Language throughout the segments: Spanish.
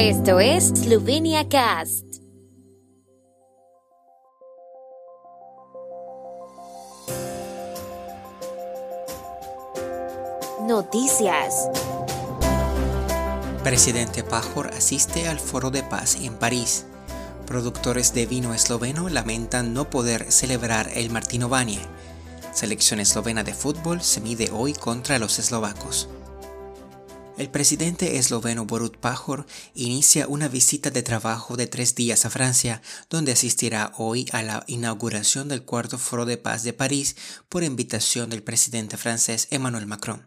Esto es Slovenia Cast. Noticias. Presidente Pajor asiste al Foro de Paz en París. Productores de vino esloveno lamentan no poder celebrar el Martino Vanie. Selección eslovena de fútbol se mide hoy contra los eslovacos. El presidente esloveno Borut Pajor inicia una visita de trabajo de tres días a Francia, donde asistirá hoy a la inauguración del cuarto Foro de Paz de París por invitación del presidente francés Emmanuel Macron.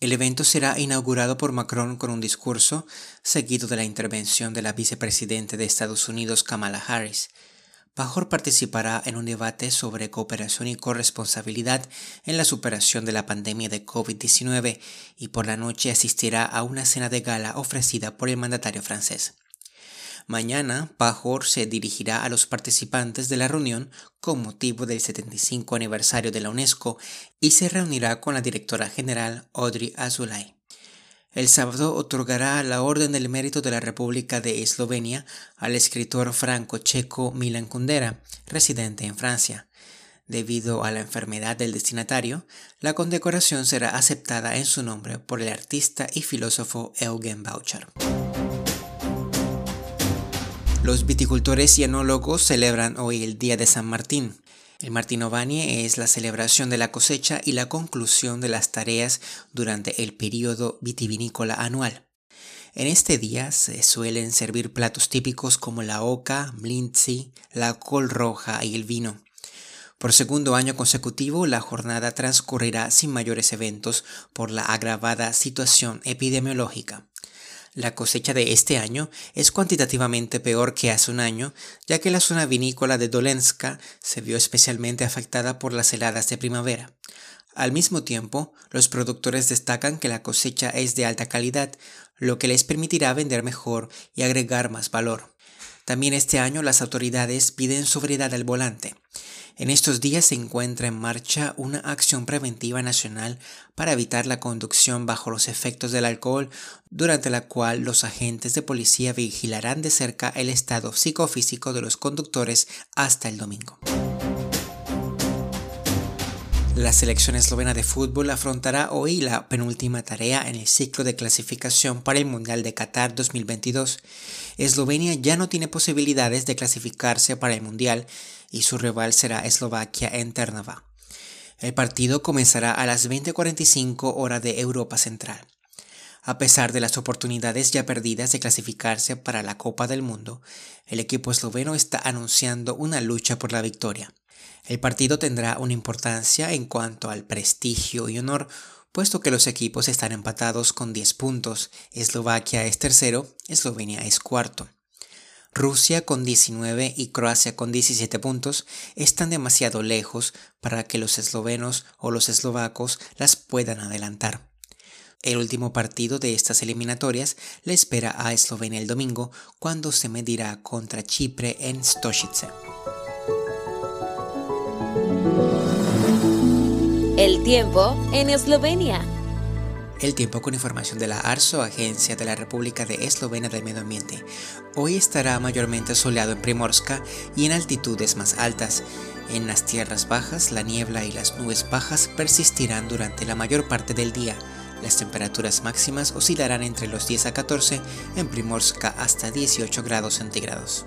El evento será inaugurado por Macron con un discurso, seguido de la intervención de la vicepresidenta de Estados Unidos Kamala Harris. Pajor participará en un debate sobre cooperación y corresponsabilidad en la superación de la pandemia de COVID-19 y por la noche asistirá a una cena de gala ofrecida por el mandatario francés. Mañana, Pajor se dirigirá a los participantes de la reunión con motivo del 75 aniversario de la UNESCO y se reunirá con la directora general Audrey Azoulay. El sábado otorgará la Orden del Mérito de la República de Eslovenia al escritor franco-checo Milan Kundera, residente en Francia. Debido a la enfermedad del destinatario, la condecoración será aceptada en su nombre por el artista y filósofo Eugen Boucher. Los viticultores y enólogos celebran hoy el Día de San Martín. El Martinovanie es la celebración de la cosecha y la conclusión de las tareas durante el periodo vitivinícola anual. En este día se suelen servir platos típicos como la oca, mlintzi, la col roja y el vino. Por segundo año consecutivo, la jornada transcurrirá sin mayores eventos por la agravada situación epidemiológica. La cosecha de este año es cuantitativamente peor que hace un año, ya que la zona vinícola de Dolenska se vio especialmente afectada por las heladas de primavera. Al mismo tiempo, los productores destacan que la cosecha es de alta calidad, lo que les permitirá vender mejor y agregar más valor. También este año las autoridades piden sobriedad al volante. En estos días se encuentra en marcha una acción preventiva nacional para evitar la conducción bajo los efectos del alcohol, durante la cual los agentes de policía vigilarán de cerca el estado psicofísico de los conductores hasta el domingo. La selección eslovena de fútbol afrontará hoy la penúltima tarea en el ciclo de clasificación para el Mundial de Qatar 2022. Eslovenia ya no tiene posibilidades de clasificarse para el Mundial y su rival será Eslovaquia en Ternava. El partido comenzará a las 20:45 hora de Europa Central. A pesar de las oportunidades ya perdidas de clasificarse para la Copa del Mundo, el equipo esloveno está anunciando una lucha por la victoria. El partido tendrá una importancia en cuanto al prestigio y honor, puesto que los equipos están empatados con 10 puntos, Eslovaquia es tercero, Eslovenia es cuarto. Rusia con 19 y Croacia con 17 puntos están demasiado lejos para que los eslovenos o los eslovacos las puedan adelantar. El último partido de estas eliminatorias le espera a Eslovenia el domingo cuando se medirá contra Chipre en Stošice. El tiempo en Eslovenia. El tiempo con información de la ARSO, Agencia de la República de Eslovenia del Medio Ambiente. Hoy estará mayormente soleado en Primorska y en altitudes más altas. En las tierras bajas, la niebla y las nubes bajas persistirán durante la mayor parte del día. Las temperaturas máximas oscilarán entre los 10 a 14, en Primorska hasta 18 grados centígrados.